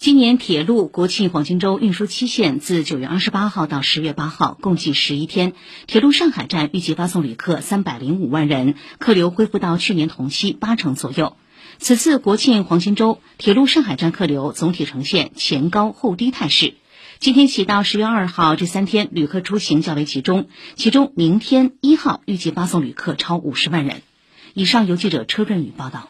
今年铁路国庆黄金周运输期限自九月二十八号到十月八号共计十一天。铁路上海站预计发送旅客三百零五万人客流恢复到去年同期八成左右。此次国庆黄金周铁路上海站客流总体呈现前高后低态势。今天起到十月二号这三天旅客出行较为集中其中明天一号预计发送旅客超五十万人。以上由记者车润宇报道。